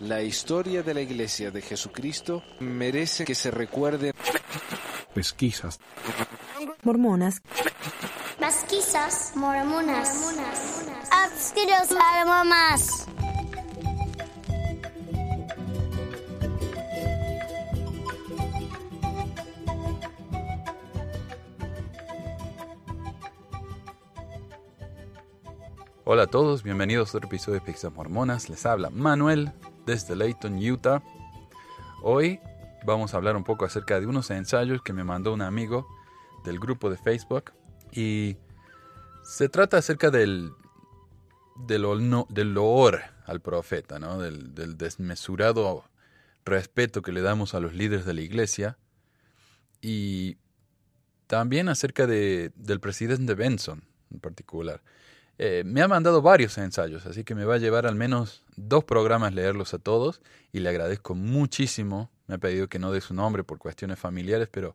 La historia de la Iglesia de Jesucristo merece que se recuerde. Pesquisas. Mormonas. Pesquisas mormonas. Abstiros almomas. Hola a todos, bienvenidos a otro episodio de Pesquisas Mormonas. Les habla Manuel desde Layton, Utah. Hoy vamos a hablar un poco acerca de unos ensayos que me mandó un amigo del grupo de Facebook y se trata acerca del, del, ono- del loor al profeta, ¿no? del, del desmesurado respeto que le damos a los líderes de la iglesia y también acerca de, del presidente Benson en particular. Eh, me ha mandado varios ensayos, así que me va a llevar al menos dos programas leerlos a todos y le agradezco muchísimo. Me ha pedido que no dé su nombre por cuestiones familiares, pero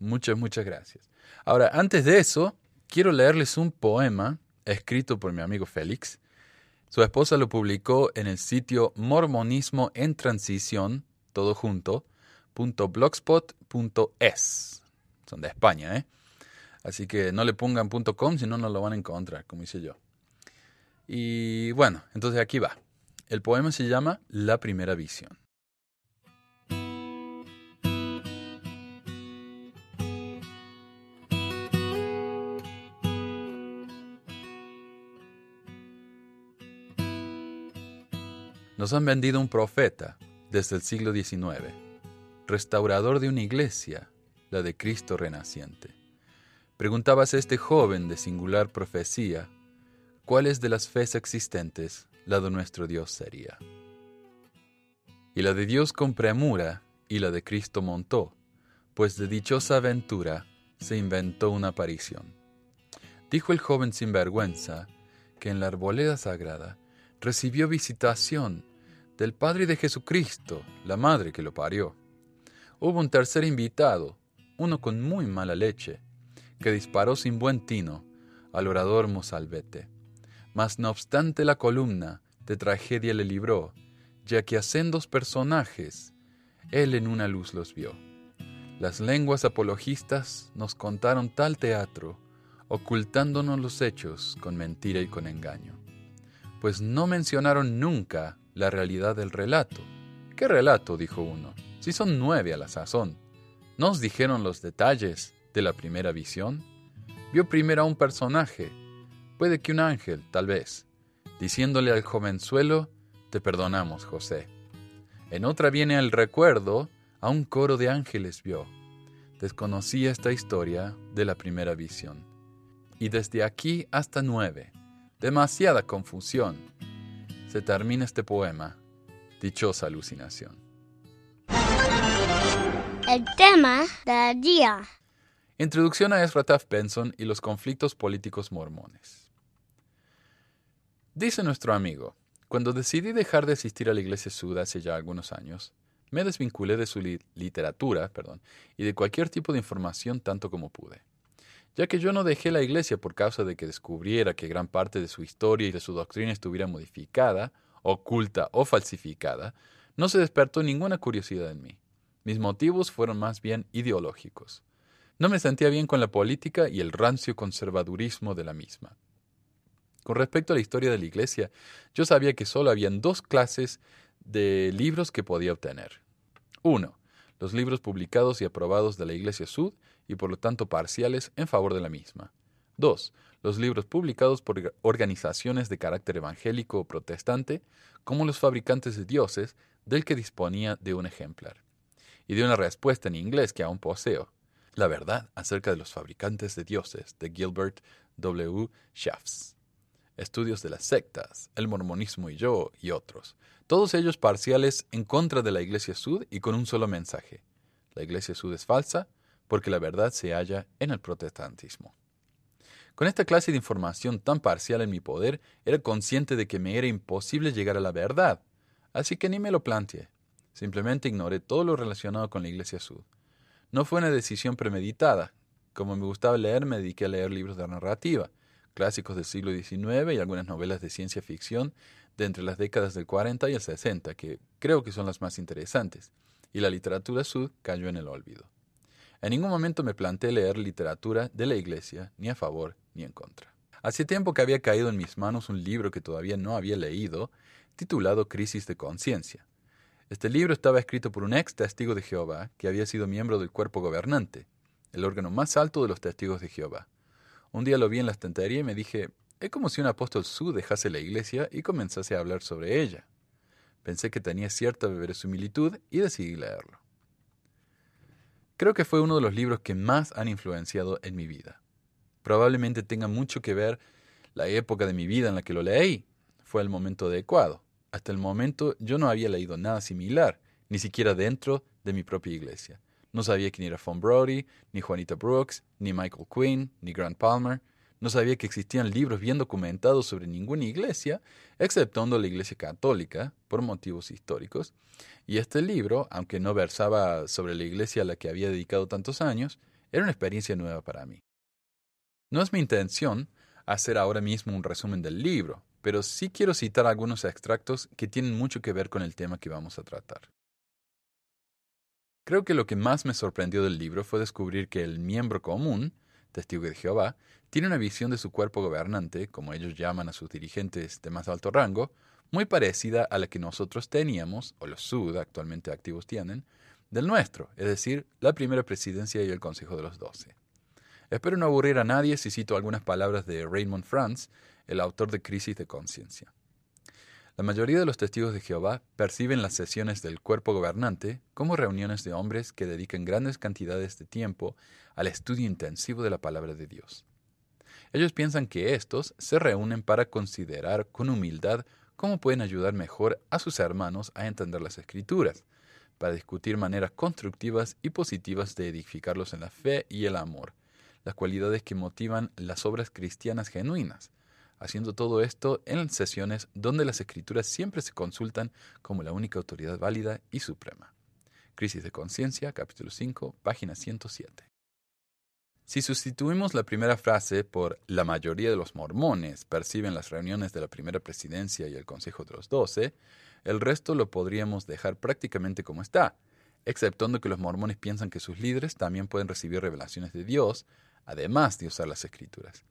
muchas, muchas gracias. Ahora, antes de eso, quiero leerles un poema escrito por mi amigo Félix. Su esposa lo publicó en el sitio Mormonismo en Transición, todo junto, punto blogspot.es. Son de España, ¿eh? Así que no le pongan .com, si no, no lo van a encontrar, como hice yo. Y bueno, entonces aquí va. El poema se llama La primera visión. Nos han vendido un profeta desde el siglo XIX, restaurador de una iglesia, la de Cristo renaciente. Preguntabas a este joven de singular profecía, ¿cuáles de las fes existentes la de nuestro Dios sería? Y la de Dios con premura y la de Cristo montó, pues de dichosa aventura se inventó una aparición. Dijo el joven sin vergüenza que en la arboleda sagrada recibió visitación del Padre de Jesucristo, la madre que lo parió. Hubo un tercer invitado, uno con muy mala leche, que disparó sin buen tino al orador mozalbete. Mas no obstante la columna de tragedia le libró, ya que a sendos personajes él en una luz los vio. Las lenguas apologistas nos contaron tal teatro, ocultándonos los hechos con mentira y con engaño, pues no mencionaron nunca la realidad del relato. ¿Qué relato? dijo uno, si son nueve a la sazón. ¿Nos dijeron los detalles de la primera visión? Vio primero a un personaje, puede que un ángel, tal vez, diciéndole al jovenzuelo, te perdonamos, José. En otra viene el recuerdo, a un coro de ángeles vio. Desconocía esta historia de la primera visión. Y desde aquí hasta nueve, demasiada confusión, se termina este poema, dichosa alucinación. El tema del día. Introducción a Ezra Taft Benson y los conflictos políticos mormones. Dice nuestro amigo, cuando decidí dejar de asistir a la iglesia Sud hace ya algunos años, me desvinculé de su li- literatura perdón, y de cualquier tipo de información tanto como pude. Ya que yo no dejé la iglesia por causa de que descubriera que gran parte de su historia y de su doctrina estuviera modificada, oculta o falsificada, no se despertó ninguna curiosidad en mí. Mis motivos fueron más bien ideológicos. No me sentía bien con la política y el rancio conservadurismo de la misma. Con respecto a la historia de la Iglesia, yo sabía que solo habían dos clases de libros que podía obtener. Uno, los libros publicados y aprobados de la Iglesia Sud y por lo tanto parciales en favor de la misma. Dos, los libros publicados por organizaciones de carácter evangélico o protestante, como los fabricantes de dioses, del que disponía de un ejemplar. Y de una respuesta en inglés que aún poseo, la verdad acerca de los fabricantes de dioses de Gilbert W. Shafts. Estudios de las sectas, el mormonismo y yo y otros. Todos ellos parciales en contra de la Iglesia Sud y con un solo mensaje. La Iglesia Sud es falsa porque la verdad se halla en el protestantismo. Con esta clase de información tan parcial en mi poder, era consciente de que me era imposible llegar a la verdad, así que ni me lo planteé. Simplemente ignoré todo lo relacionado con la Iglesia Sud. No fue una decisión premeditada. Como me gustaba leer, me dediqué a leer libros de narrativa, clásicos del siglo XIX y algunas novelas de ciencia ficción de entre las décadas del 40 y el 60, que creo que son las más interesantes, y la literatura sud cayó en el olvido. En ningún momento me planteé leer literatura de la Iglesia, ni a favor ni en contra. Hacía tiempo que había caído en mis manos un libro que todavía no había leído, titulado Crisis de Conciencia. Este libro estaba escrito por un ex testigo de Jehová que había sido miembro del cuerpo gobernante, el órgano más alto de los testigos de Jehová. Un día lo vi en la estantería y me dije, es como si un apóstol su dejase la iglesia y comenzase a hablar sobre ella. Pensé que tenía cierta verosimilitud y decidí leerlo. Creo que fue uno de los libros que más han influenciado en mi vida. Probablemente tenga mucho que ver la época de mi vida en la que lo leí. Fue el momento adecuado. Hasta el momento yo no había leído nada similar, ni siquiera dentro de mi propia iglesia. No sabía quién era Von Brody, ni Juanita Brooks, ni Michael Quinn, ni Grant Palmer. No sabía que existían libros bien documentados sobre ninguna iglesia, exceptuando la iglesia católica, por motivos históricos. Y este libro, aunque no versaba sobre la iglesia a la que había dedicado tantos años, era una experiencia nueva para mí. No es mi intención hacer ahora mismo un resumen del libro, pero sí quiero citar algunos extractos que tienen mucho que ver con el tema que vamos a tratar. Creo que lo que más me sorprendió del libro fue descubrir que el miembro común, testigo de Jehová, tiene una visión de su cuerpo gobernante, como ellos llaman a sus dirigentes de más alto rango, muy parecida a la que nosotros teníamos, o los SUD actualmente activos tienen, del nuestro, es decir, la primera presidencia y el Consejo de los Doce. Espero no aburrir a nadie si cito algunas palabras de Raymond Franz, el autor de Crisis de Conciencia. La mayoría de los testigos de Jehová perciben las sesiones del cuerpo gobernante como reuniones de hombres que dedican grandes cantidades de tiempo al estudio intensivo de la palabra de Dios. Ellos piensan que estos se reúnen para considerar con humildad cómo pueden ayudar mejor a sus hermanos a entender las escrituras, para discutir maneras constructivas y positivas de edificarlos en la fe y el amor, las cualidades que motivan las obras cristianas genuinas, haciendo todo esto en sesiones donde las escrituras siempre se consultan como la única autoridad válida y suprema. Crisis de Conciencia, capítulo 5, página 107. Si sustituimos la primera frase por la mayoría de los mormones perciben las reuniones de la primera presidencia y el Consejo de los Doce, el resto lo podríamos dejar prácticamente como está, exceptuando que los mormones piensan que sus líderes también pueden recibir revelaciones de Dios, además de usar las escrituras.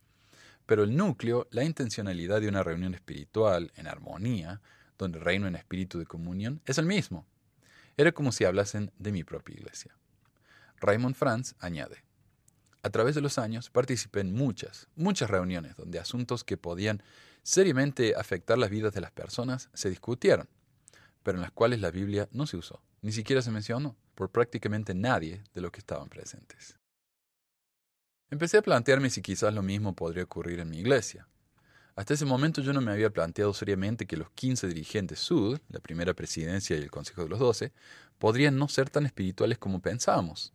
Pero el núcleo, la intencionalidad de una reunión espiritual en armonía, donde reino en espíritu de comunión, es el mismo. Era como si hablasen de mi propia iglesia. Raymond Franz añade, a través de los años participé en muchas, muchas reuniones donde asuntos que podían seriamente afectar las vidas de las personas se discutieron, pero en las cuales la Biblia no se usó, ni siquiera se mencionó por prácticamente nadie de los que estaban presentes. Empecé a plantearme si quizás lo mismo podría ocurrir en mi iglesia. Hasta ese momento yo no me había planteado seriamente que los 15 dirigentes Sud, la primera presidencia y el Consejo de los Doce, podrían no ser tan espirituales como pensábamos.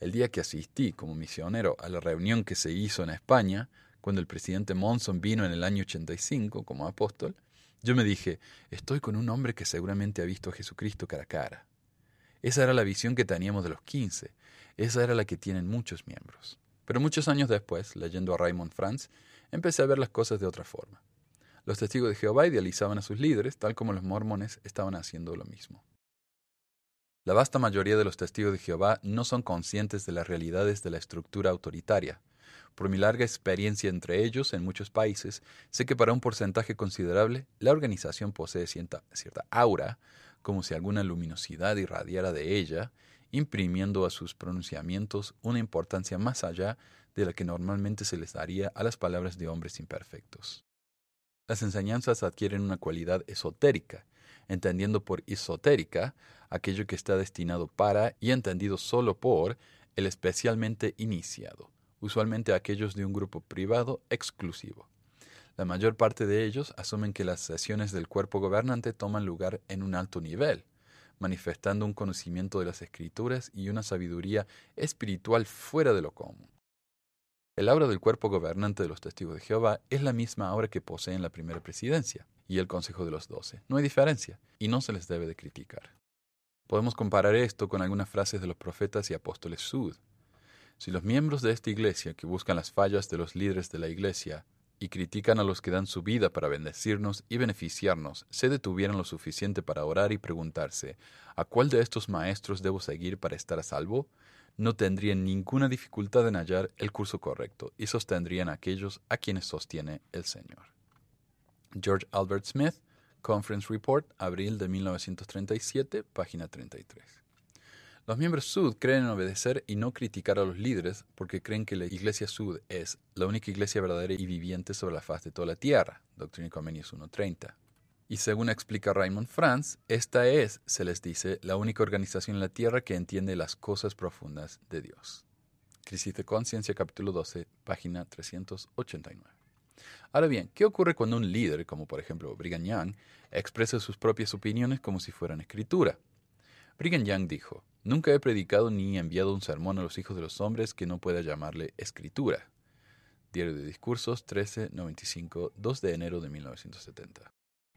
El día que asistí como misionero a la reunión que se hizo en España, cuando el presidente Monson vino en el año 85 como apóstol, yo me dije, estoy con un hombre que seguramente ha visto a Jesucristo cara a cara. Esa era la visión que teníamos de los 15, esa era la que tienen muchos miembros. Pero muchos años después, leyendo a Raymond Franz, empecé a ver las cosas de otra forma. Los testigos de Jehová idealizaban a sus líderes, tal como los mormones estaban haciendo lo mismo. La vasta mayoría de los testigos de Jehová no son conscientes de las realidades de la estructura autoritaria. Por mi larga experiencia entre ellos en muchos países, sé que para un porcentaje considerable la organización posee cierta, cierta aura, como si alguna luminosidad irradiara de ella, imprimiendo a sus pronunciamientos una importancia más allá de la que normalmente se les daría a las palabras de hombres imperfectos. Las enseñanzas adquieren una cualidad esotérica, entendiendo por esotérica aquello que está destinado para y entendido solo por el especialmente iniciado, usualmente aquellos de un grupo privado exclusivo. La mayor parte de ellos asumen que las sesiones del cuerpo gobernante toman lugar en un alto nivel, manifestando un conocimiento de las escrituras y una sabiduría espiritual fuera de lo común. El aura del cuerpo gobernante de los testigos de Jehová es la misma aura que poseen la primera presidencia y el Consejo de los Doce. No hay diferencia y no se les debe de criticar. Podemos comparar esto con algunas frases de los profetas y apóstoles Sud. Si los miembros de esta iglesia que buscan las fallas de los líderes de la iglesia y critican a los que dan su vida para bendecirnos y beneficiarnos, se detuvieran lo suficiente para orar y preguntarse, ¿a cuál de estos maestros debo seguir para estar a salvo? No tendrían ninguna dificultad en hallar el curso correcto y sostendrían a aquellos a quienes sostiene el Señor. George Albert Smith, Conference Report, abril de 1937, página 33. Los miembros Sud creen en obedecer y no criticar a los líderes porque creen que la Iglesia Sud es la única iglesia verdadera y viviente sobre la faz de toda la tierra, Doctrina y Convenios 1.30. Y según explica Raymond Franz, esta es, se les dice, la única organización en la tierra que entiende las cosas profundas de Dios. Crisis de Conciencia, capítulo 12, página 389. Ahora bien, ¿qué ocurre cuando un líder, como por ejemplo Brigham Young, expresa sus propias opiniones como si fueran escritura? Brigham Young dijo, Nunca he predicado ni enviado un sermón a los hijos de los hombres que no pueda llamarle escritura. Diario de Discursos, 1395, 2 de enero de 1970.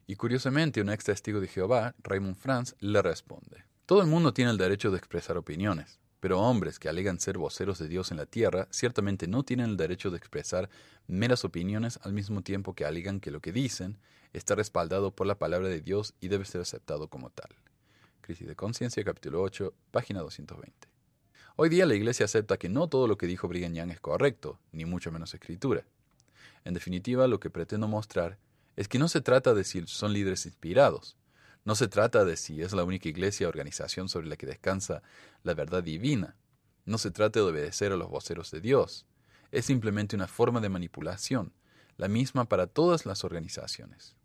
Y curiosamente, un ex testigo de Jehová, Raymond Franz, le responde: Todo el mundo tiene el derecho de expresar opiniones, pero hombres que alegan ser voceros de Dios en la tierra ciertamente no tienen el derecho de expresar meras opiniones al mismo tiempo que alegan que lo que dicen está respaldado por la palabra de Dios y debe ser aceptado como tal. Crisis de Conciencia, capítulo 8, página 220. Hoy día la Iglesia acepta que no todo lo que dijo Brigham Young es correcto, ni mucho menos escritura. En definitiva, lo que pretendo mostrar es que no se trata de si son líderes inspirados, no se trata de si es la única iglesia o organización sobre la que descansa la verdad divina, no se trata de obedecer a los voceros de Dios, es simplemente una forma de manipulación, la misma para todas las organizaciones.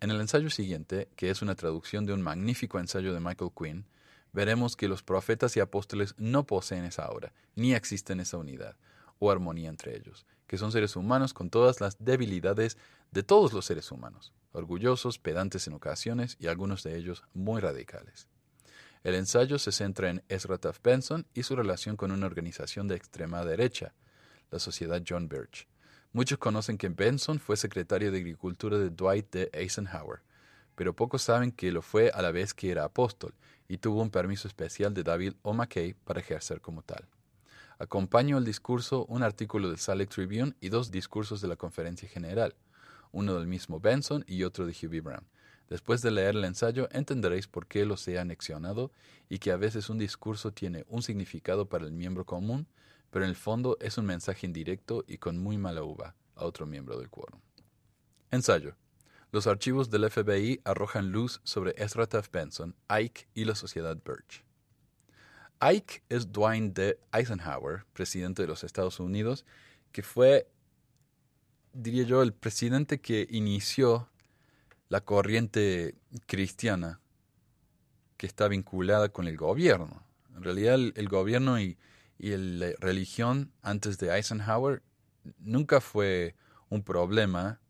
En el ensayo siguiente, que es una traducción de un magnífico ensayo de Michael Quinn, veremos que los profetas y apóstoles no poseen esa obra, ni existen esa unidad o armonía entre ellos, que son seres humanos con todas las debilidades de todos los seres humanos, orgullosos, pedantes en ocasiones y algunos de ellos muy radicales. El ensayo se centra en Ezra Taft Benson y su relación con una organización de extrema derecha, la Sociedad John Birch, Muchos conocen que Benson fue secretario de Agricultura de Dwight D. Eisenhower, pero pocos saben que lo fue a la vez que era apóstol y tuvo un permiso especial de David O. McKay para ejercer como tal. Acompaño al discurso un artículo del Salt Tribune y dos discursos de la Conferencia General, uno del mismo Benson y otro de Huey Brown. Después de leer el ensayo entenderéis por qué los he anexionado y que a veces un discurso tiene un significado para el miembro común, pero en el fondo es un mensaje indirecto y con muy mala uva a otro miembro del quórum. Ensayo. Los archivos del FBI arrojan luz sobre Ezra Taft Benson, Ike y la sociedad Birch. Ike es Dwight D. Eisenhower, presidente de los Estados Unidos, que fue, diría yo, el presidente que inició la corriente cristiana que está vinculada con el gobierno. En realidad el gobierno y y la religión antes de Eisenhower nunca fue un problema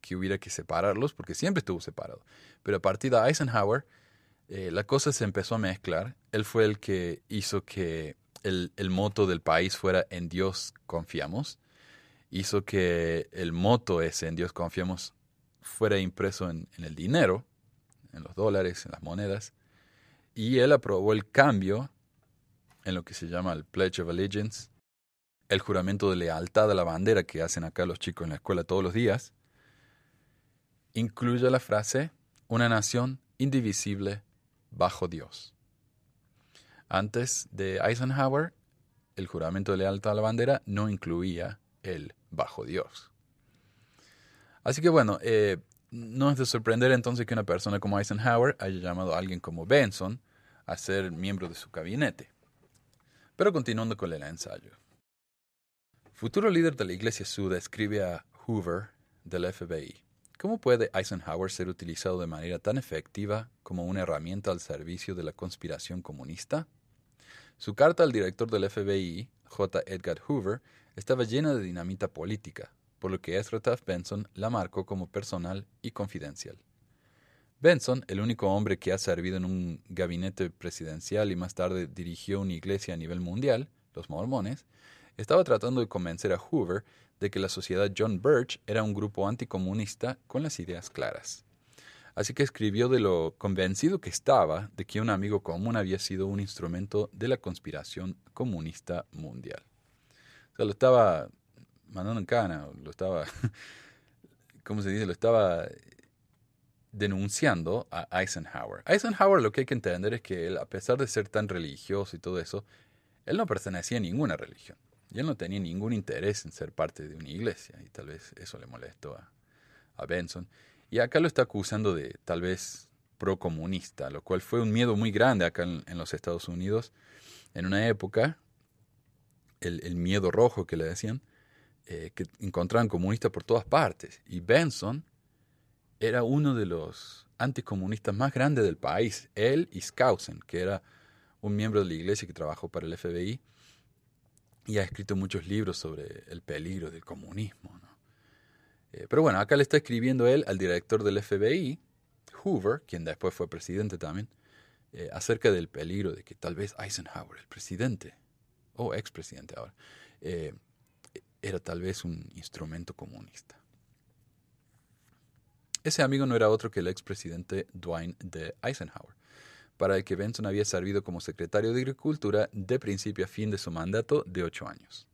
que hubiera que separarlos, porque siempre estuvo separado. Pero a partir de Eisenhower, eh, la cosa se empezó a mezclar. Él fue el que hizo que el, el moto del país fuera en Dios confiamos. Hizo que el moto ese en Dios confiamos fuera impreso en, en el dinero, en los dólares, en las monedas. Y él aprobó el cambio en lo que se llama el Pledge of Allegiance, el juramento de lealtad a la bandera que hacen acá los chicos en la escuela todos los días, incluye la frase una nación indivisible bajo Dios. Antes de Eisenhower, el juramento de lealtad a la bandera no incluía el bajo Dios. Así que bueno, eh, no es de sorprender entonces que una persona como Eisenhower haya llamado a alguien como Benson a ser miembro de su gabinete. Pero continuando con el ensayo. Futuro líder de la Iglesia Sud escribe a Hoover del FBI. ¿Cómo puede Eisenhower ser utilizado de manera tan efectiva como una herramienta al servicio de la conspiración comunista? Su carta al director del FBI, J. Edgar Hoover, estaba llena de dinamita política, por lo que Ezra Benson la marcó como personal y confidencial. Benson, el único hombre que ha servido en un gabinete presidencial y más tarde dirigió una iglesia a nivel mundial, los mormones, estaba tratando de convencer a Hoover de que la sociedad John Birch era un grupo anticomunista con las ideas claras. Así que escribió de lo convencido que estaba de que un amigo común había sido un instrumento de la conspiración comunista mundial. O sea, lo estaba mandando en cana, lo estaba, ¿cómo se dice? Lo estaba denunciando a Eisenhower. Eisenhower lo que hay que entender es que él, a pesar de ser tan religioso y todo eso, él no pertenecía a ninguna religión. Y él no tenía ningún interés en ser parte de una iglesia. Y tal vez eso le molestó a, a Benson. Y acá lo está acusando de tal vez procomunista, lo cual fue un miedo muy grande acá en, los Estados Unidos. En una época, el, miedo rojo que le decían, eh, que encontraban comunistas por todas partes. Y Benson era uno de los anticomunistas más grandes del país. Él y que era un miembro de la iglesia que trabajó para el FBI y ha escrito muchos libros sobre el peligro del comunismo. Eh, pero bueno, acá le está escribiendo él al director del FBI, Hoover, quien después fue presidente también, eh, acerca del peligro de que tal vez Eisenhower, el presidente, o expresidente ahora, eh, era tal vez un instrumento comunista. Ese amigo no era otro que el expresidente Dwight D. Eisenhower, para el que Benson había servido como secretario de Agricultura de principio a fin de su mandato de ocho años.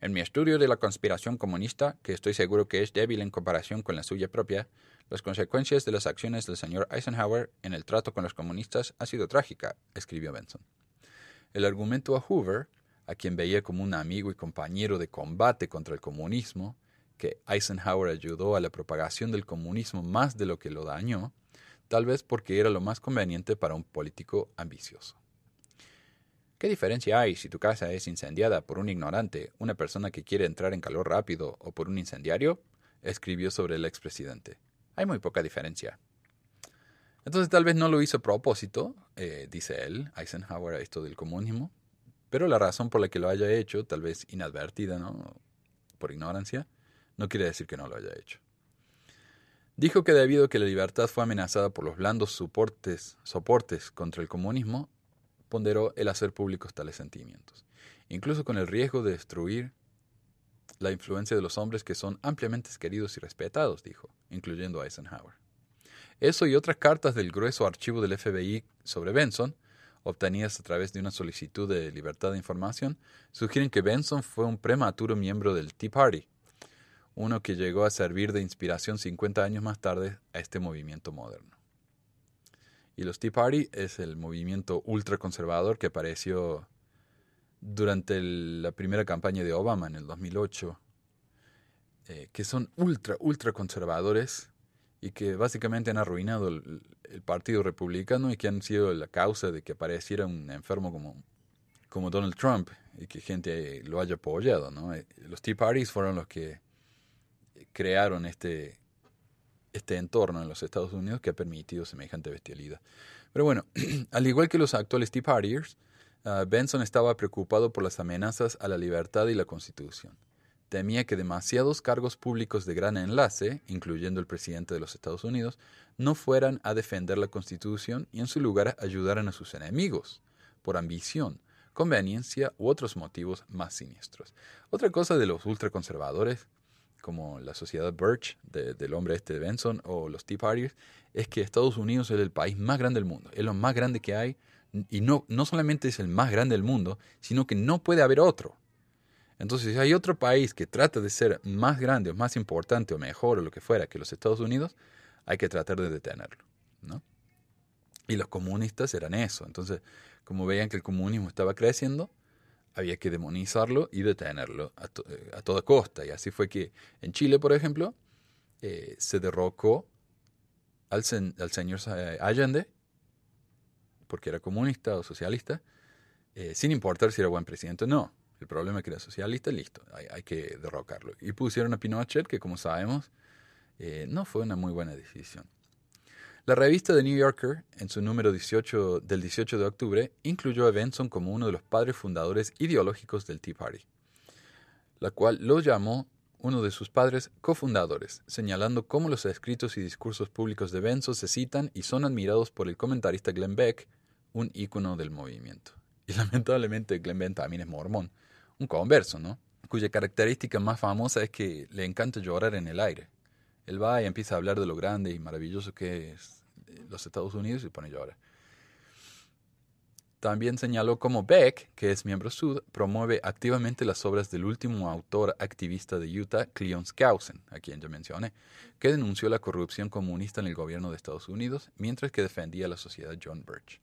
En mi estudio de la conspiración comunista, que estoy seguro que es débil en comparación con la suya propia, las consecuencias de las acciones del señor Eisenhower en el trato con los comunistas ha sido trágica, escribió Benson. El argumento a Hoover, a quien veía como un amigo y compañero de combate contra el comunismo, que Eisenhower ayudó a la propagación del comunismo más de lo que lo dañó, tal vez porque era lo más conveniente para un político ambicioso. ¿Qué diferencia hay si tu casa es incendiada por un ignorante, una persona que quiere entrar en calor rápido o por un incendiario? escribió sobre el expresidente. Hay muy poca diferencia. Entonces tal vez no lo hizo a propósito, eh, dice él, Eisenhower, a esto del comunismo, pero la razón por la que lo haya hecho, tal vez inadvertida, ¿no? Por ignorancia, no quiere decir que no lo haya hecho. Dijo que debido a que la libertad fue amenazada por los blandos soportes, contra el comunismo, ponderó el hacer públicos tales sentimientos, incluso con el riesgo de destruir la influencia de los hombres que son ampliamente queridos y respetados, dijo, incluyendo a Eisenhower. Eso y otras cartas del grueso archivo del FBI sobre Benson, obtenidas a través de una solicitud de libertad de información, sugieren que Benson fue un prematuro miembro del Tea Party, uno que llegó a servir de inspiración 50 años más tarde a este movimiento moderno. Y los Tea Party es el movimiento ultraconservador que apareció durante la primera campaña de Obama en el 2008, eh, que son ultra, ultra conservadores y que básicamente han arruinado el, Partido Republicano y que han sido la causa de que apareciera un enfermo como, como Donald Trump y que gente lo haya apoyado. Eh, los Tea Parties fueron los que crearon este, este entorno en los Estados Unidos que ha permitido semejante bestialidad. Pero bueno, al igual que los actuales Tea Partiers, ah, Benson estaba preocupado por las amenazas a la libertad y la Constitución. Temía que demasiados cargos públicos de gran enlace, incluyendo el presidente de los Estados Unidos, no fueran a defender la Constitución y en su lugar ayudaran a sus enemigos, por ambición, conveniencia u otros motivos más siniestros. Otra cosa de los ultraconservadores como la sociedad Birch del hombre este de Benson o los Tea Parties, es que Estados Unidos es el país más grande del mundo, es lo más grande que hay y no, no solamente es el más grande del mundo, sino que no puede haber otro. Entonces, si hay otro país que trata de ser más grande o más importante o mejor o lo que fuera que los Estados Unidos, hay que tratar de detenerlo. ¿no? Y los comunistas eran eso. Entonces, como veían que el comunismo estaba creciendo, había que demonizarlo y detenerlo a, eh, toda costa. Y así fue que en Chile, por ejemplo, eh, se derrocó al, señor Allende, porque era comunista o socialista, eh, sin importar si era buen presidente o no. El problema es que era socialista, listo, hay, que derrocarlo. Y pusieron a Pinochet, que como sabemos, no fue una muy buena decisión. La revista The New Yorker, en su número 18 del 18 de octubre, incluyó a Benson como uno de los padres fundadores ideológicos del Tea Party, la cual lo llamó uno de sus padres cofundadores, señalando cómo los escritos y discursos públicos de Benson se citan y son admirados por el comentarista Glenn Beck, un ícono del movimiento. Y lamentablemente Glenn Beck también es mormón, un converso, ¿no? Cuya característica más famosa es que le encanta llorar en el aire. Él va y empieza a hablar de lo grande y maravilloso que es los Estados Unidos y pone llorar. también señaló cómo Beck, que es miembro sud, promueve activamente las obras del último autor activista de Utah, Cleon Skousen, a quien ya mencioné, que denunció la corrupción comunista en el gobierno de Estados Unidos, mientras que defendía a la sociedad John Birch.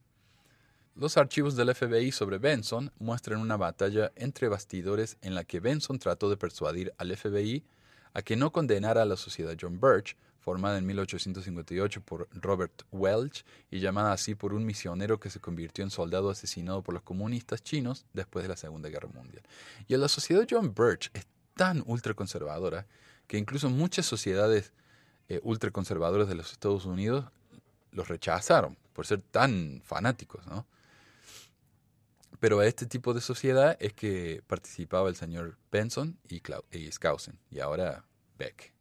Los archivos del FBI sobre Benson muestran una batalla entre bastidores en la que Benson trató de persuadir al FBI a que no condenara a la sociedad John Birch formada en 1858 por Robert Welch y llamada así por un misionero que se convirtió en soldado asesinado por los comunistas chinos después de la Segunda Guerra Mundial. Y la sociedad John Birch es tan ultraconservadora que incluso muchas sociedades eh, ultraconservadoras de los Estados Unidos los rechazaron por ser tan fanáticos, ¿no? Pero a este tipo de sociedad es que participaba el señor Benson y, y Skousen, y ahora Beck.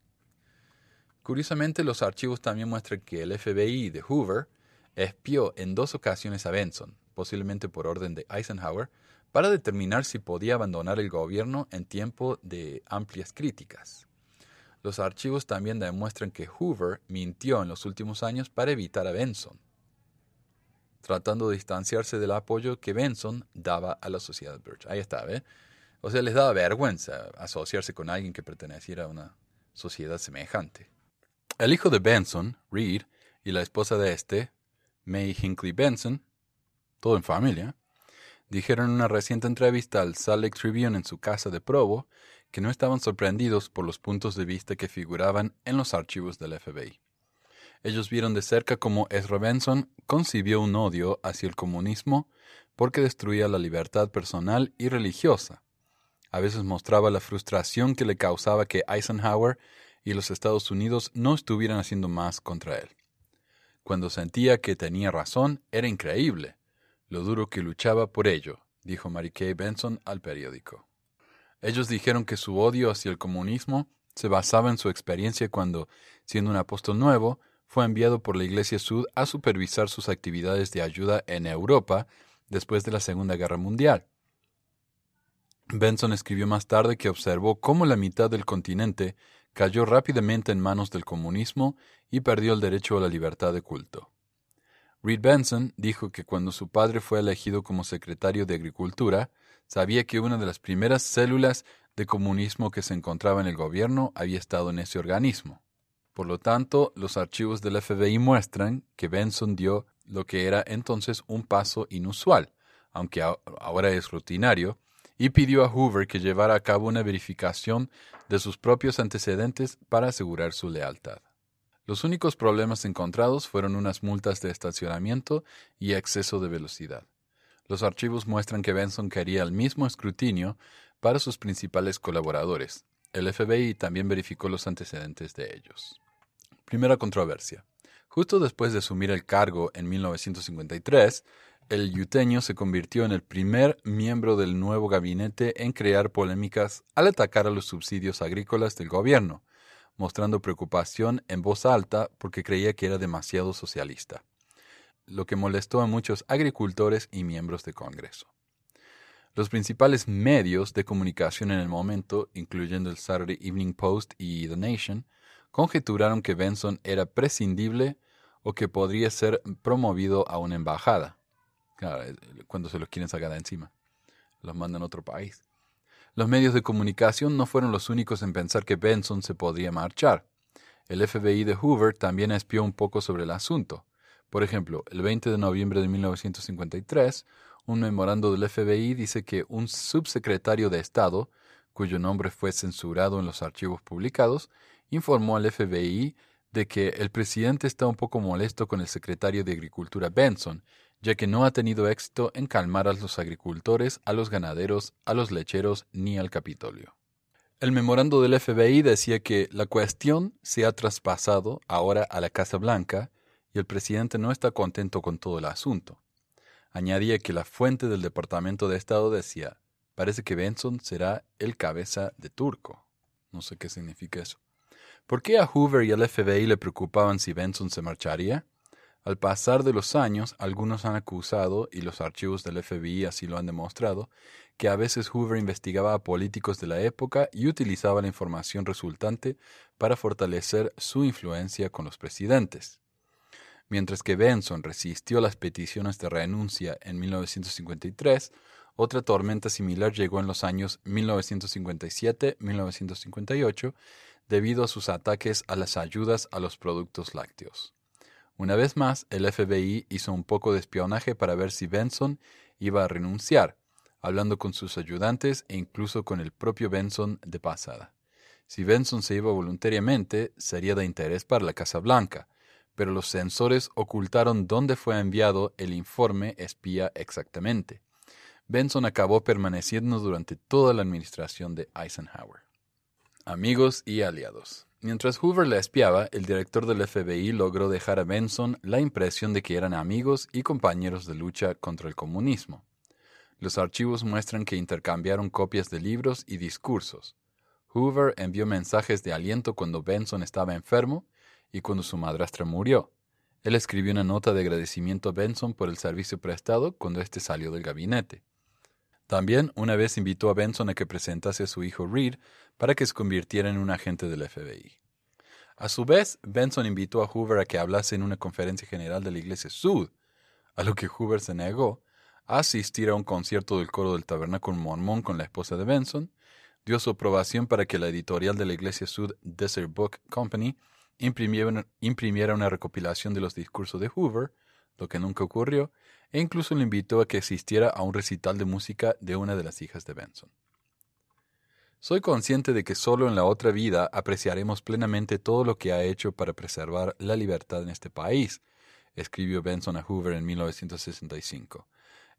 Curiosamente, los archivos también muestran que el FBI de Hoover espió en dos ocasiones a Benson, posiblemente por orden de Eisenhower, para determinar si podía abandonar el gobierno en tiempo de amplias críticas. Los archivos también demuestran que Hoover mintió en los últimos años para evitar a Benson, tratando de distanciarse del apoyo que Benson daba a la sociedad Birch. Ahí está, ¿ve? O sea, les daba vergüenza asociarse con alguien que perteneciera a una sociedad semejante. El hijo de Benson, Reed, y la esposa de este, May Hinckley Benson, todo en familia, dijeron en una reciente entrevista al Salt Lake Tribune en su casa de Provo que no estaban sorprendidos por los puntos de vista que figuraban en los archivos del FBI. Ellos vieron de cerca cómo Ezra Benson concibió un odio hacia el comunismo porque destruía la libertad personal y religiosa. A veces mostraba la frustración que le causaba que Eisenhower y los Estados Unidos no estuvieran haciendo más contra él. Cuando sentía que tenía razón, era increíble lo duro que luchaba por ello, dijo Mary Kay Benson al periódico. Ellos dijeron que su odio hacia el comunismo se basaba en su experiencia cuando, siendo un apóstol nuevo, fue enviado por la Iglesia Sud a supervisar sus actividades de ayuda en Europa después de la Segunda Guerra Mundial. Benson escribió más tarde que observó cómo la mitad del continente cayó rápidamente en manos del comunismo y perdió el derecho a la libertad de culto. Reed Benson dijo que cuando su padre fue elegido como secretario de Agricultura, sabía que una de las primeras células de comunismo que se encontraba en el gobierno había estado en ese organismo. Por lo tanto, los archivos del FBI muestran que Benson dio lo que era entonces un paso inusual, aunque ahora es rutinario, y pidió a Hoover que llevara a cabo una verificación de sus propios antecedentes para asegurar su lealtad. Los únicos problemas encontrados fueron unas multas de estacionamiento y exceso de velocidad. Los archivos muestran que Benson quería el mismo escrutinio para sus principales colaboradores. El FBI también verificó los antecedentes de ellos. Primera controversia. Justo después de asumir el cargo en 1953, el yuteño se convirtió en el primer miembro del nuevo gabinete en crear polémicas al atacar a los subsidios agrícolas del gobierno, mostrando preocupación en voz alta porque creía que era demasiado socialista, lo que molestó a muchos agricultores y miembros de Congreso. Los principales medios de comunicación en el momento, incluyendo el Saturday Evening Post y The Nation, conjeturaron que Benson era prescindible o que podría ser promovido a una embajada. Cuando se los quieren sacar de encima. Los mandan a otro país. Los medios de comunicación no fueron los únicos en pensar que Benson se podría marchar. El FBI de Hoover también espió un poco sobre el asunto. Por ejemplo, el 20 de noviembre de 1953, un memorando del FBI dice que un subsecretario de Estado, cuyo nombre fue censurado en los archivos publicados, informó al FBI de que el presidente está un poco molesto con el secretario de Agricultura Benson ya que no ha tenido éxito en calmar a los agricultores, a los ganaderos, a los lecheros ni al Capitolio. El memorando del FBI decía que la cuestión se ha traspasado ahora a la Casa Blanca y el presidente no está contento con todo el asunto. Añadía que la fuente del Departamento de Estado decía, parece que Benson será el cabeza de turco. No sé qué significa eso. ¿Por qué a Hoover y al FBI le preocupaban si Benson se marcharía? Al pasar de los años, algunos han acusado, y los archivos del FBI así lo han demostrado, que a veces Hoover investigaba a políticos de la época y utilizaba la información resultante para fortalecer su influencia con los presidentes. Mientras que Benson resistió las peticiones de renuncia en 1953, otra tormenta similar llegó en los años 1957-1958 debido a sus ataques a las ayudas a los productos lácteos. Una vez más, el FBI hizo un poco de espionaje para ver si Benson iba a renunciar, hablando con sus ayudantes e incluso con el propio Benson de pasada. Si Benson se iba voluntariamente, sería de interés para la Casa Blanca, pero los sensores ocultaron dónde fue enviado el informe espía exactamente. Benson acabó permaneciendo durante toda la administración de Eisenhower. Amigos y aliados. Mientras Hoover la espiaba, el director del FBI logró dejar a Benson la impresión de que eran amigos y compañeros de lucha contra el comunismo. Los archivos muestran que intercambiaron copias de libros y discursos. Hoover envió mensajes de aliento cuando Benson estaba enfermo y cuando su madrastra murió. Él escribió una nota de agradecimiento a Benson por el servicio prestado cuando éste salió del gabinete. También una vez invitó a Benson a que presentase a su hijo Reed para que se convirtiera en un agente del FBI. A su vez, Benson invitó a Hoover a que hablase en una conferencia general de la Iglesia Sud, a lo que Hoover se negó, a asistir a un concierto del coro del Tabernáculo Mormón con la esposa de Benson, dio su aprobación para que la editorial de la Iglesia Sud Desert Book Company imprimiera una, recopilación de los discursos de Hoover, lo que nunca ocurrió, e incluso le invitó a que asistiera a un recital de música de una de las hijas de Benson. Soy consciente de que solo en la otra vida apreciaremos plenamente todo lo que ha hecho para preservar la libertad en este país, escribió Benson a Hoover en 1965.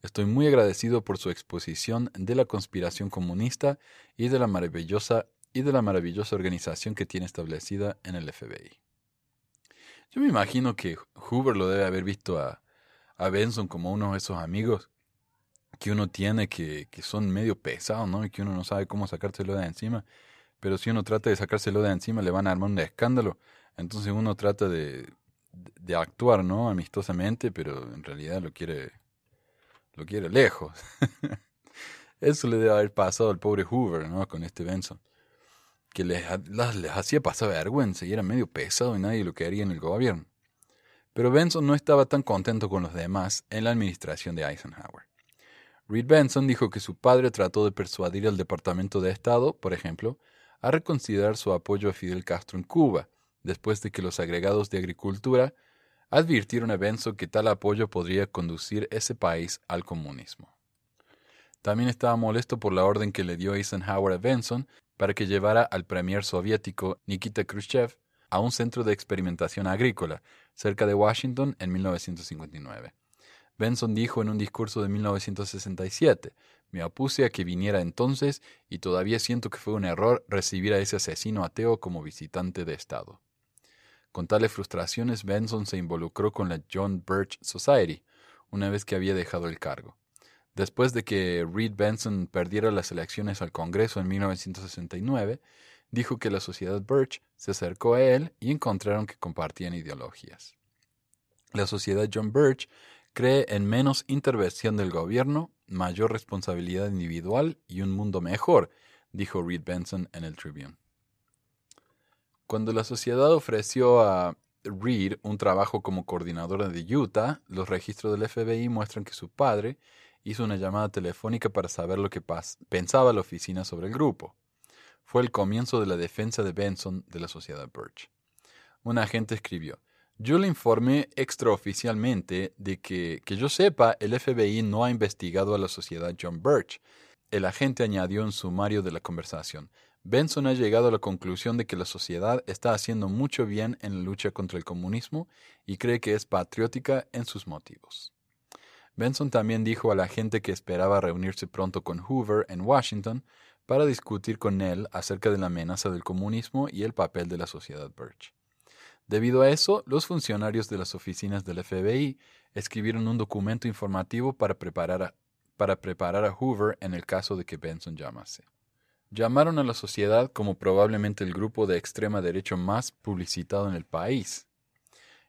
Estoy muy agradecido por su exposición de la conspiración comunista y de la maravillosa y de la maravillosa organización que tiene establecida en el FBI. Yo me imagino que Hoover lo debe haber visto a, a Benson como uno de esos amigos que uno tiene que, que son medio pesados, ¿no? Y que uno no sabe cómo sacárselo de encima. Pero si uno trata de sacárselo de encima, le van a armar un escándalo. Entonces uno trata de, de actuar, ¿no? Amistosamente, pero en realidad lo quiere, lo quiere lejos. Eso le debe haber pasado al pobre Hoover, ¿no? Con este Benson. Que les, hacía pasar vergüenza y era medio pesado y nadie lo quería en el gobierno. Pero Benson no estaba tan contento con los demás en la administración de Eisenhower. Reed Benson dijo que su padre trató de persuadir al Departamento de Estado, por ejemplo, a reconsiderar su apoyo a Fidel Castro en Cuba, después de que los agregados de Agricultura advirtieron a Benson que tal apoyo podría conducir ese país al comunismo. También estaba molesto por la orden que le dio Eisenhower a Benson para que llevara al premier soviético Nikita Khrushchev a un centro de experimentación agrícola cerca de Washington en 1959. Benson dijo en un discurso de 1967, me opuse a que viniera entonces y todavía siento que fue un error recibir a ese asesino ateo como visitante de Estado. Con tales frustraciones, Benson se involucró con la John Birch Society, una vez que había dejado el cargo. Después de que Reed Benson perdiera las elecciones al Congreso en 1969, dijo que la sociedad Birch se acercó a él y encontraron que compartían ideologías. La sociedad John Birch cree en menos intervención del gobierno, mayor responsabilidad individual y un mundo mejor, dijo Reed Benson en el Tribune. Cuando la sociedad ofreció a Reed un trabajo como coordinadora de Utah, los registros del FBI muestran que su padre hizo una llamada telefónica para saber lo que pensaba la oficina sobre el grupo fue el comienzo de la defensa de Benson de la sociedad Birch. Un agente escribió, yo le informé extraoficialmente de que, que yo sepa, el FBI no ha investigado a la sociedad John Birch. El agente añadió en sumario de la conversación, Benson ha llegado a la conclusión de que la sociedad está haciendo mucho bien en la lucha contra el comunismo y cree que es patriótica en sus motivos. Benson también dijo a la gente que esperaba reunirse pronto con Hoover en Washington para discutir con él acerca de la amenaza del comunismo y el papel de la sociedad Birch. Debido a eso, los funcionarios de las oficinas del FBI escribieron un documento informativo para preparar a, Hoover en el caso de que Benson llamase. Llamaron a la sociedad como probablemente el grupo de extrema derecha más publicitado en el país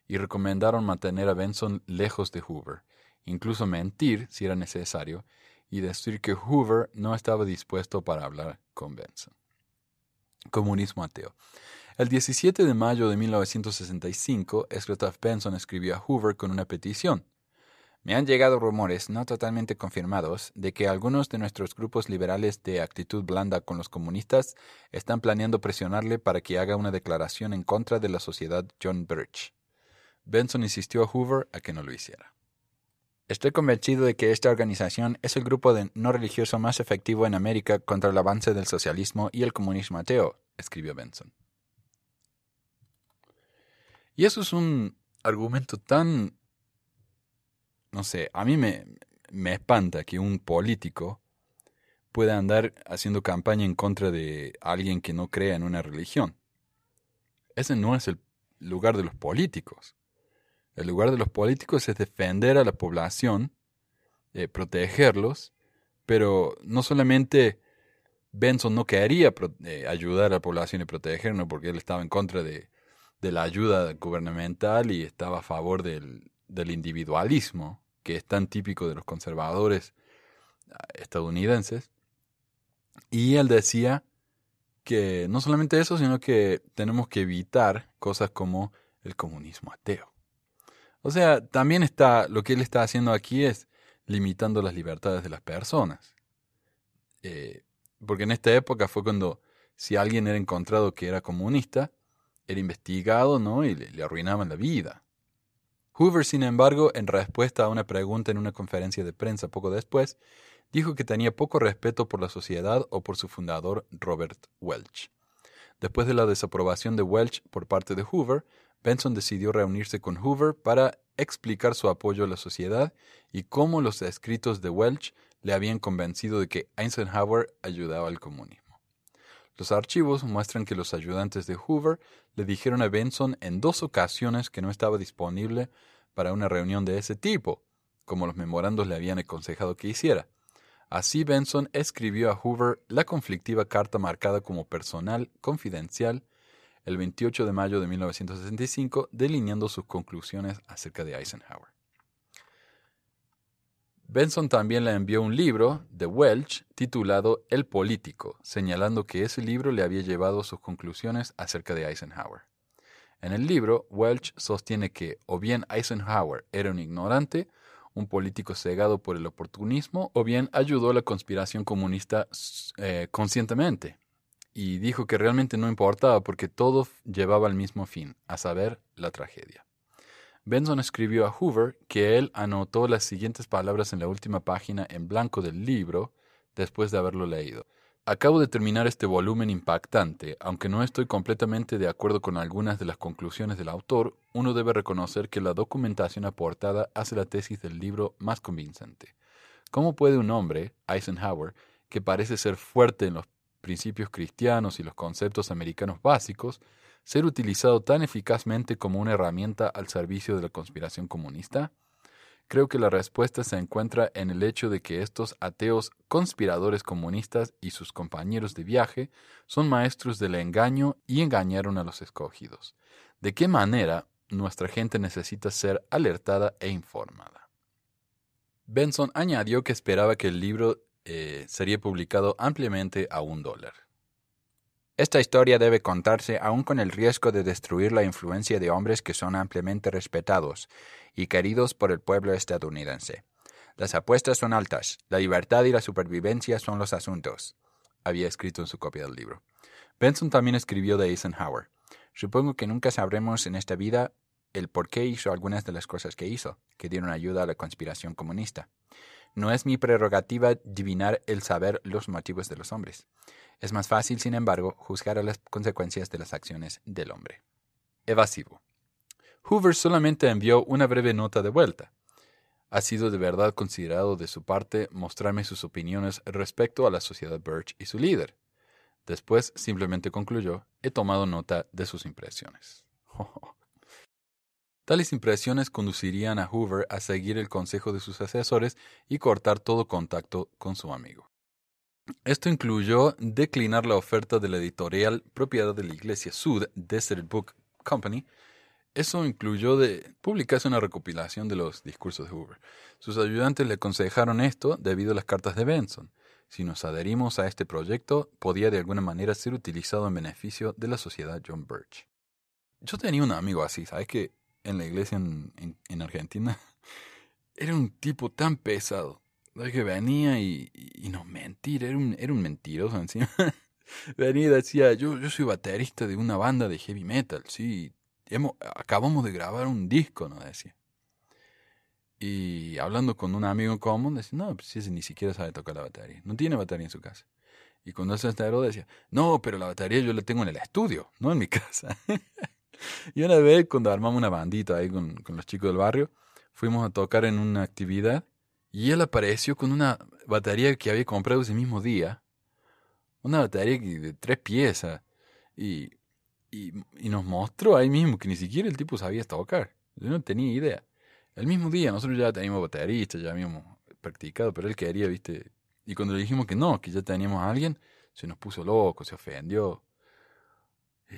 y recomendaron mantener a Benson lejos de Hoover, incluso mentir, si era necesario, y decir que Hoover no estaba dispuesto para hablar con Benson. Comunismo ateo. El 17 de mayo de 1965, Scrotaf Benson escribió a Hoover con una petición. Me han llegado rumores, no totalmente confirmados, de que algunos de nuestros grupos liberales de actitud blanda con los comunistas están planeando presionarle para que haga una declaración en contra de la sociedad John Birch. Benson insistió a Hoover a que no lo hiciera. Estoy convencido de que esta organización es el grupo de no religioso más efectivo en América contra el avance del socialismo y el comunismo ateo, escribió Benson. Y eso es un argumento tan no sé, a mí me, me espanta que un político pueda andar haciendo campaña en contra de alguien que no crea en una religión. Ese no es el lugar de los políticos. El lugar de los políticos es defender a la población, eh, protegerlos, pero no solamente Benson no quería eh, ayudar a la población y protegernos porque él estaba en contra de, de la ayuda gubernamental y estaba a favor del, del individualismo que es tan típico de los conservadores ah, estadounidenses. Y él decía que no solamente eso, sino que tenemos que evitar cosas como el comunismo ateo. O sea, también está, lo que él está haciendo aquí es limitando las libertades de las personas. Eh, porque en esta época fue cuando si alguien era encontrado que era comunista, era investigado, ¿no? Y le arruinaban la vida. Hoover, sin embargo, en respuesta a una pregunta en una conferencia de prensa poco después, dijo que tenía poco respeto por la sociedad o por su fundador, Robert Welch. Después de la desaprobación de Welch por parte de Hoover, Benson decidió reunirse con Hoover para explicar su apoyo a la sociedad y cómo los escritos de Welch le habían convencido de que Eisenhower ayudaba al comunismo. Los archivos muestran que los ayudantes de Hoover le dijeron a Benson en dos ocasiones que no estaba disponible para una reunión de ese tipo, como los memorandos le habían aconsejado que hiciera. Así Benson escribió a Hoover la conflictiva carta marcada como personal confidencial el 28 de mayo de 1965, delineando sus conclusiones acerca de Eisenhower. Benson también le envió un libro de Welch titulado El Político, señalando que ese libro le había llevado sus conclusiones acerca de Eisenhower. En el libro, Welch sostiene que o bien Eisenhower era un ignorante, un político cegado por el oportunismo, o bien ayudó a la conspiración comunista eh, conscientemente, y dijo que realmente no importaba porque todo llevaba al mismo fin, a saber, la tragedia. Benson escribió a Hoover que él anotó las siguientes palabras en la última página en blanco del libro después de haberlo leído. Acabo de terminar este volumen impactante. Aunque no estoy completamente de acuerdo con algunas de las conclusiones del autor, uno debe reconocer que la documentación aportada hace la tesis del libro más convincente. ¿Cómo puede un hombre, Eisenhower, que parece ser fuerte en los principios cristianos y los conceptos americanos básicos, ser utilizado tan eficazmente como una herramienta al servicio de la conspiración comunista? Creo que la respuesta se encuentra en el hecho de que estos ateos conspiradores comunistas y sus compañeros de viaje son maestros del engaño y engañaron a los escogidos. ¿De qué manera nuestra gente necesita ser alertada e informada? Benson añadió que esperaba que el libro eh, sería publicado ampliamente a un dólar. Esta historia debe contarse aún con el riesgo de destruir la influencia de hombres que son ampliamente respetados y queridos por el pueblo estadounidense. Las apuestas son altas, la libertad y la supervivencia son los asuntos, había escrito en su copia del libro. Benson también escribió de Eisenhower. Supongo que nunca sabremos en esta vida el por qué hizo algunas de las cosas que hizo, que dieron ayuda a la conspiración comunista. No es mi prerrogativa adivinar el saber los motivos de los hombres. Es más fácil, sin embargo, juzgar a las consecuencias de las acciones del hombre. Evasivo. Hoover solamente envió una breve nota de vuelta. Ha sido de verdad considerado de su parte mostrarme sus opiniones respecto a la sociedad Birch y su líder. Después simplemente concluyó, he tomado nota de sus impresiones. Tales impresiones conducirían a Hoover a seguir el consejo de sus asesores y cortar todo contacto con su amigo. Esto incluyó declinar la oferta de la editorial propiedad de la Iglesia Sud, Desert Book Company. Eso incluyó de publicarse una recopilación de los discursos de Hoover. Sus ayudantes le aconsejaron esto debido a las cartas de Benson. si nos adherimos a este proyecto, podía de alguna manera ser utilizado en beneficio de la sociedad John Birch. Yo tenía un amigo así, ¿sabes? Que en la iglesia en, en, Argentina era un tipo tan pesado. Que venía y, y, nos mentía, era un, era un mentiroso encima. venía y decía, yo, yo soy baterista de una banda de heavy metal, sí. Hemos, acabamos de grabar un disco, nos decía. Y hablando con un amigo común, decía, no, pues ese ni siquiera sabe tocar la batería. No tiene batería en su casa. Y cuando se enteró decía, no, pero la batería yo la tengo en el estudio, no en mi casa. Y una vez cuando armamos una bandita ahí con, con los chicos del barrio, fuimos a tocar en una actividad y él apareció con una batería que había comprado ese mismo día. Una batería de tres piezas. Y, y, nos mostró ahí mismo que ni siquiera el tipo sabía tocar. Yo no tenía idea. El mismo día, nosotros ya teníamos bateristas, ya habíamos practicado, pero él quería, viste. Y cuando le dijimos que no, que ya teníamos a alguien, se nos puso loco, se ofendió. Y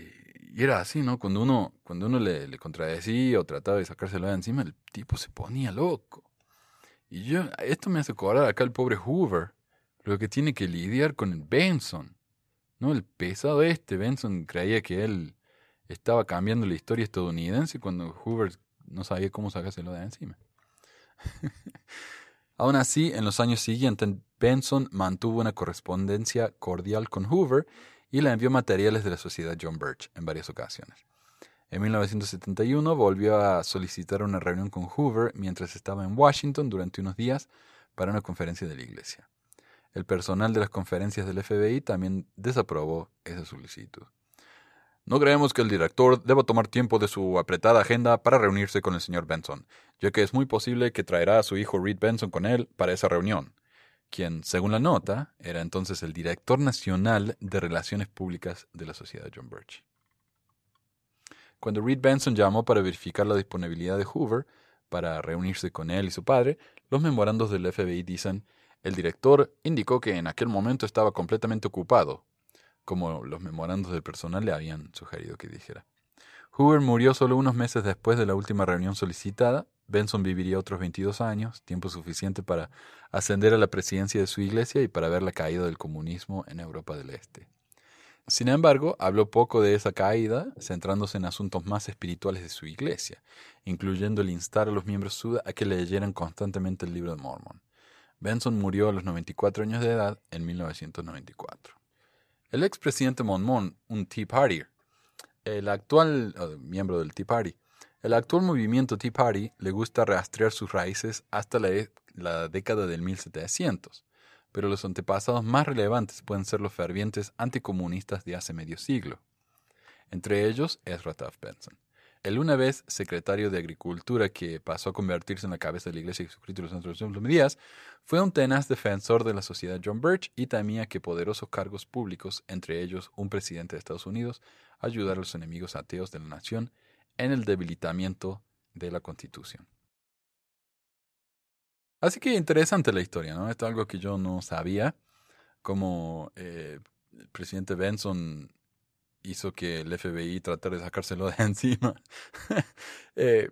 era así, ¿no? Cuando uno, cuando uno le, le contradecía o trataba de sacárselo de encima, el tipo se ponía loco. Y yo, esto me hace acordar acá el pobre Hoover, lo que tiene que lidiar con el Benson. ¿No? El pesado este, Benson creía que él estaba cambiando la historia estadounidense cuando Hoover no sabía cómo sacárselo de encima. Aún así, en los años siguientes, Benson mantuvo una correspondencia cordial con Hoover y le envió materiales de la Sociedad John Birch en varias ocasiones. En 1971 volvió a solicitar una reunión con Hoover mientras estaba en Washington durante unos días para una conferencia de la Iglesia. El personal de las conferencias del FBI también desaprobó esa solicitud. No creemos que el director deba tomar tiempo de su apretada agenda para reunirse con el señor Benson, ya que es muy posible que traerá a su hijo Reed Benson con él para esa reunión, quien, según la nota, era entonces el director nacional de Relaciones Públicas de la Sociedad John Birch. Cuando Reed Benson llamó para verificar la disponibilidad de Hoover para reunirse con él y su padre, los memorandos del FBI dicen, el director indicó que en aquel momento estaba completamente ocupado, como los memorandos del personal le habían sugerido que dijera. Hoover murió solo unos meses después de la última reunión solicitada. Benson viviría otros 22 años, tiempo suficiente para ascender a la presidencia de su iglesia y para ver la caída del comunismo en Europa del Este. Sin embargo, habló poco de esa caída, centrándose en asuntos más espirituales de su iglesia, incluyendo el instar a los miembros sud a que leyeran constantemente el libro de Mormon. Benson murió a los 94 años de edad en 1994. El expresidente Monmon, un Tea Party, el actual miembro del Tea Party, el actual movimiento Tea Party le gusta rastrear sus raíces hasta la, la década del 1700, pero los antepasados más relevantes pueden ser los fervientes anticomunistas de hace medio siglo. Entre ellos, Ezra Taft Benson el una vez secretario de Agricultura que pasó a convertirse en la cabeza de la Iglesia de Jesucristo de los Santos Días, fue un tenaz defensor de la sociedad John Birch y temía que poderosos cargos públicos, entre ellos un presidente de Estados Unidos, ayudara a los enemigos ateos de la nación en el debilitamiento de la Constitución. Así que interesante la historia, ¿no? Esto es algo que yo no sabía, como eh, el presidente Benson hizo que el FBI tratara de sacárselo de encima. Eh,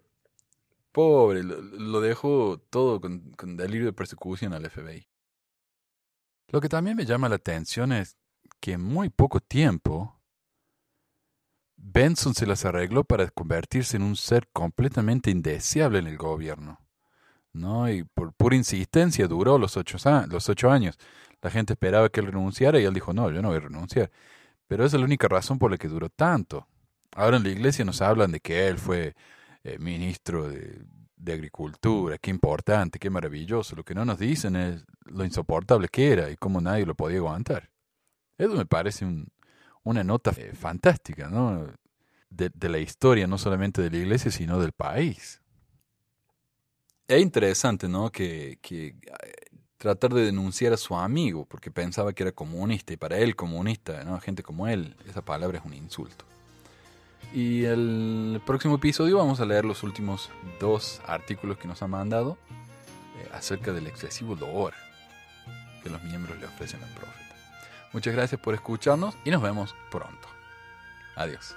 pobre, lo, dejó todo con, con, delirio de persecución al FBI. Lo que también me llama la atención es que en muy poco tiempo Benson se las arregló para convertirse en un ser completamente indeseable en el gobierno. ¿no? Y por pura insistencia duró los ocho, años. La gente esperaba que él renunciara y él dijo, no, yo no voy a renunciar. Pero esa es la única razón por la que duró tanto. Ahora en la iglesia nos hablan de que él fue eh, ministro de, Agricultura, qué importante, qué maravilloso. Lo que no nos dicen es lo insoportable que era y cómo nadie lo podía aguantar. Eso me parece una nota eh, fantástica, ¿no? De, la historia, no solamente de la iglesia, sino del país. Es interesante, ¿no? Que, que tratar de denunciar a su amigo porque pensaba que era comunista y para él comunista, ¿no? gente como él, esa palabra es un insulto. Y el próximo episodio vamos a leer los últimos dos artículos que nos han mandado eh, acerca del excesivo dolor que los miembros le ofrecen al profeta. Muchas gracias por escucharnos y nos vemos pronto. Adiós.